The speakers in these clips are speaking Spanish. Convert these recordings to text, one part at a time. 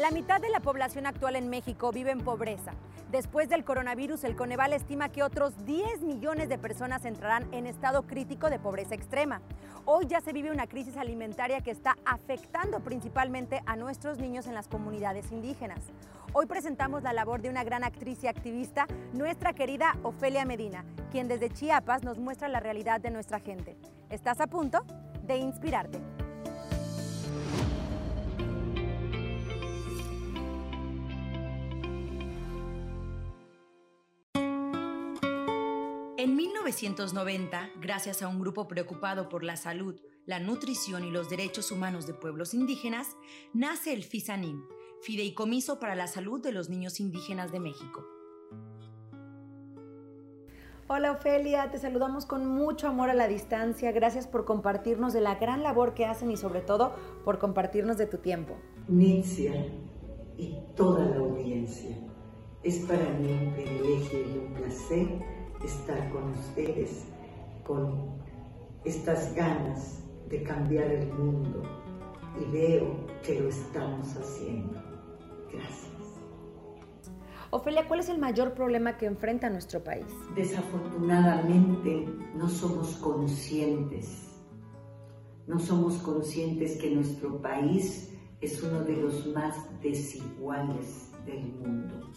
La mitad de la población actual en México vive en pobreza. Después del coronavirus, el Coneval estima que otros 10 millones de personas entrarán en estado crítico de pobreza extrema. Hoy ya se vive una crisis alimentaria que está afectando principalmente a nuestros niños en las comunidades indígenas. Hoy presentamos la labor de una gran actriz y activista, nuestra querida Ofelia Medina, quien desde Chiapas nos muestra la realidad de nuestra gente. ¿Estás a punto de inspirarte? En 1990, gracias a un grupo preocupado por la salud, la nutrición y los derechos humanos de pueblos indígenas, nace el FISANIM, Fideicomiso para la Salud de los Niños Indígenas de México. Hola Ofelia, te saludamos con mucho amor a la distancia. Gracias por compartirnos de la gran labor que hacen y sobre todo por compartirnos de tu tiempo. Nitzia y toda la audiencia, es para mí un privilegio y un placer estar con ustedes, con estas ganas de cambiar el mundo y veo que lo estamos haciendo. Gracias. Ofelia, ¿cuál es el mayor problema que enfrenta nuestro país? Desafortunadamente no somos conscientes, no somos conscientes que nuestro país es uno de los más desiguales del mundo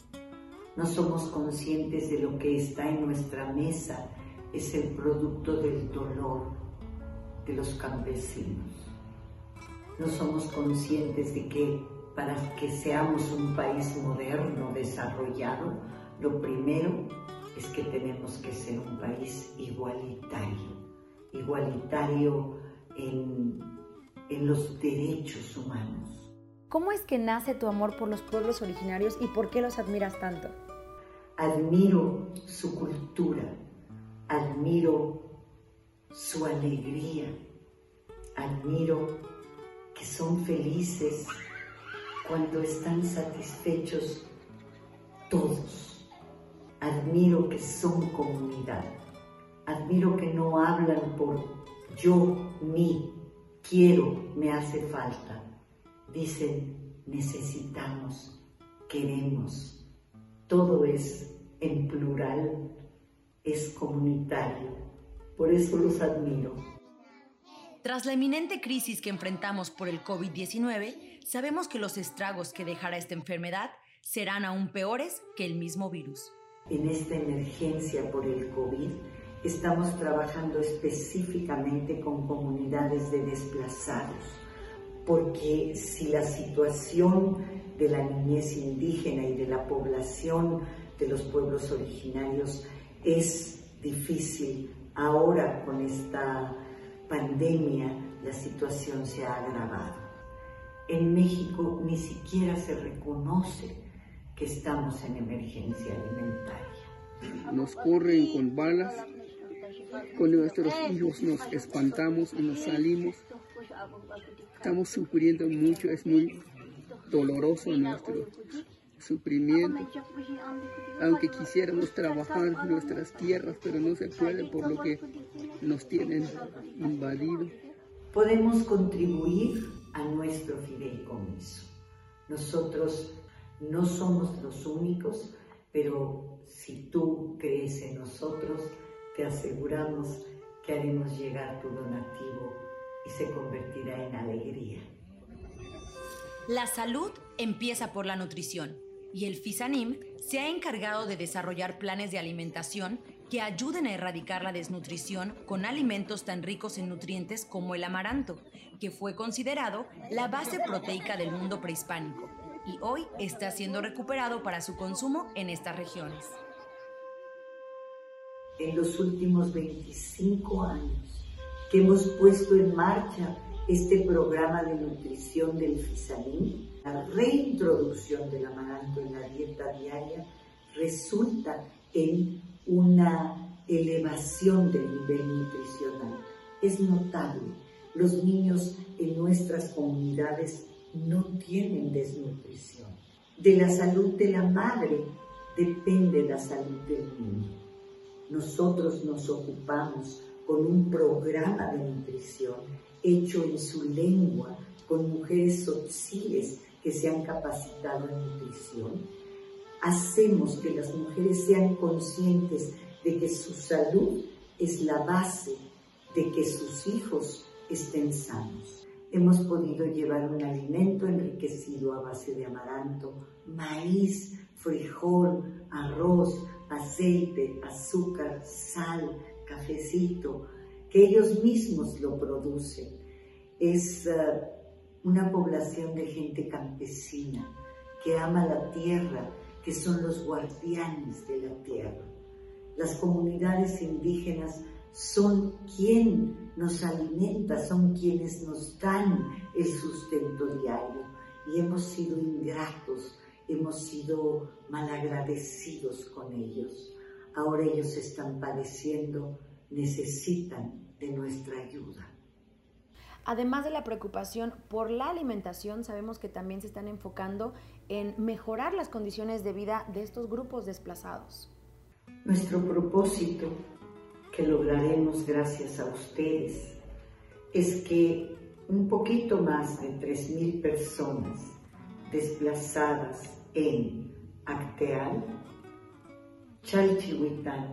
no somos conscientes de lo que está en nuestra mesa, es el producto del dolor de los campesinos. No somos conscientes de que para que seamos un país moderno, desarrollado, lo primero es que tenemos que ser un país igualitario, igualitario en, en los derechos humanos ¿Cómo es que nace tu amor por los pueblos originarios y por qué los admiras tanto? Admiro su cultura, admiro su alegría, admiro que son felices cuando están satisfechos todos. Admiro que son comunidad. Admiro que no hablan por yo, mí, quiero, me hace falta dicen necesitamos, queremos. Todo es en plural, es comunitario. Por eso los admiro. Tras la inminente crisis que enfrentamos por el COVID-19, sabemos que los estragos que dejará esta enfermedad serán aún peores que el mismo virus. En esta emergencia por el COVID, estamos trabajando específicamente con comunidades de desplazados porque si la situación de la niñez indígena y de la población de los pueblos originarios es difícil, ahora con esta pandemia la situación se ha agravado. En México ni siquiera se reconoce que estamos en emergencia alimentaria. Nos corren con balas, con nuestros hijos nos espantamos y nos salimos Estamos sufriendo mucho, es muy doloroso nuestro sufrimiento. Aunque quisiéramos trabajar nuestras tierras, pero no se puede por lo que nos tienen invadido. Podemos contribuir a nuestro fideicomiso. Nosotros no somos los únicos, pero si tú crees en nosotros, te aseguramos que haremos llegar tu donativo y se convertirá en alegría. La salud empieza por la nutrición y el FISANIM se ha encargado de desarrollar planes de alimentación que ayuden a erradicar la desnutrición con alimentos tan ricos en nutrientes como el amaranto, que fue considerado la base proteica del mundo prehispánico y hoy está siendo recuperado para su consumo en estas regiones. En los últimos 25 años, que hemos puesto en marcha este programa de nutrición del FISALIN, la reintroducción del amaranto en la dieta diaria resulta en una elevación del nivel nutricional. Es notable, los niños en nuestras comunidades no tienen desnutrición. De la salud de la madre depende la salud del niño. Nosotros nos ocupamos con un programa de nutrición hecho en su lengua con mujeres sociales que se han capacitado en nutrición, hacemos que las mujeres sean conscientes de que su salud es la base de que sus hijos estén sanos. Hemos podido llevar un alimento enriquecido a base de amaranto, maíz, frijol, arroz, aceite, azúcar, sal, cafecito, que ellos mismos lo producen. Es eh, una población de gente campesina que ama la tierra, que son los guardianes de la tierra. Las comunidades indígenas son quien nos alimenta, son quienes nos dan el sustento diario y hemos sido ingratos, hemos sido malagradecidos con ellos. Ahora ellos están padeciendo, necesitan de nuestra ayuda. Además de la preocupación por la alimentación, sabemos que también se están enfocando en mejorar las condiciones de vida de estos grupos desplazados. Nuestro propósito, que lograremos gracias a ustedes, es que un poquito más de 3.000 personas desplazadas en Acteal, Chalchihuitán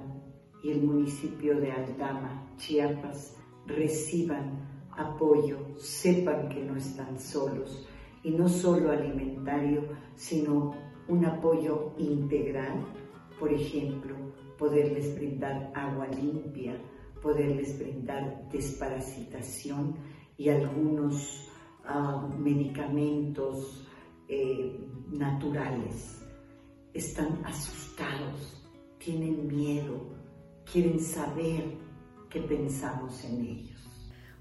y el municipio de Aldama, Chiapas, reciban apoyo, sepan que no están solos. Y no solo alimentario, sino un apoyo integral, por ejemplo, poderles brindar agua limpia, poderles brindar desparasitación y algunos ah, medicamentos eh, naturales. Están asustados, tienen miedo, quieren saber qué pensamos en ellos.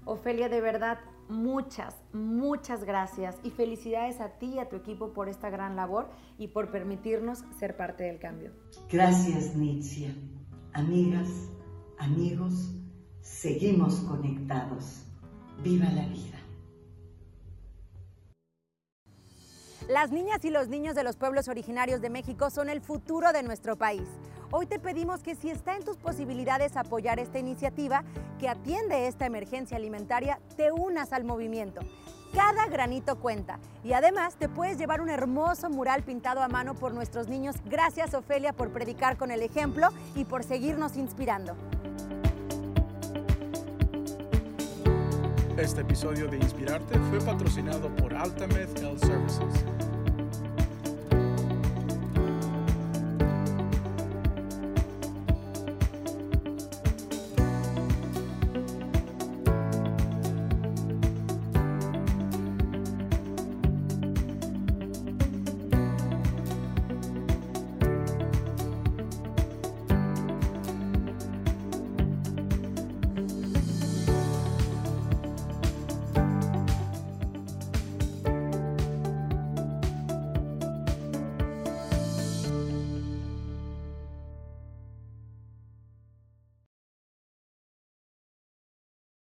Ofelia, de verdad, muchas, muchas gracias y felicidades a ti y a tu equipo por esta gran labor y por permitirnos ser parte del cambio. Gracias, Nitzia. Amigas, amigos, seguimos conectados. Viva la vida. Las niñas y los niños de los pueblos originarios de México son el futuro de nuestro país. Hoy te pedimos que si está en tus posibilidades apoyar esta iniciativa que atiende esta emergencia alimentaria, te unas al movimiento. Cada granito cuenta y además te puedes llevar un hermoso mural pintado a mano por nuestros niños. Gracias Ofelia por predicar con el ejemplo y por seguirnos inspirando. Este episodio de Inspirarte fue patrocinado por Altamed Health Services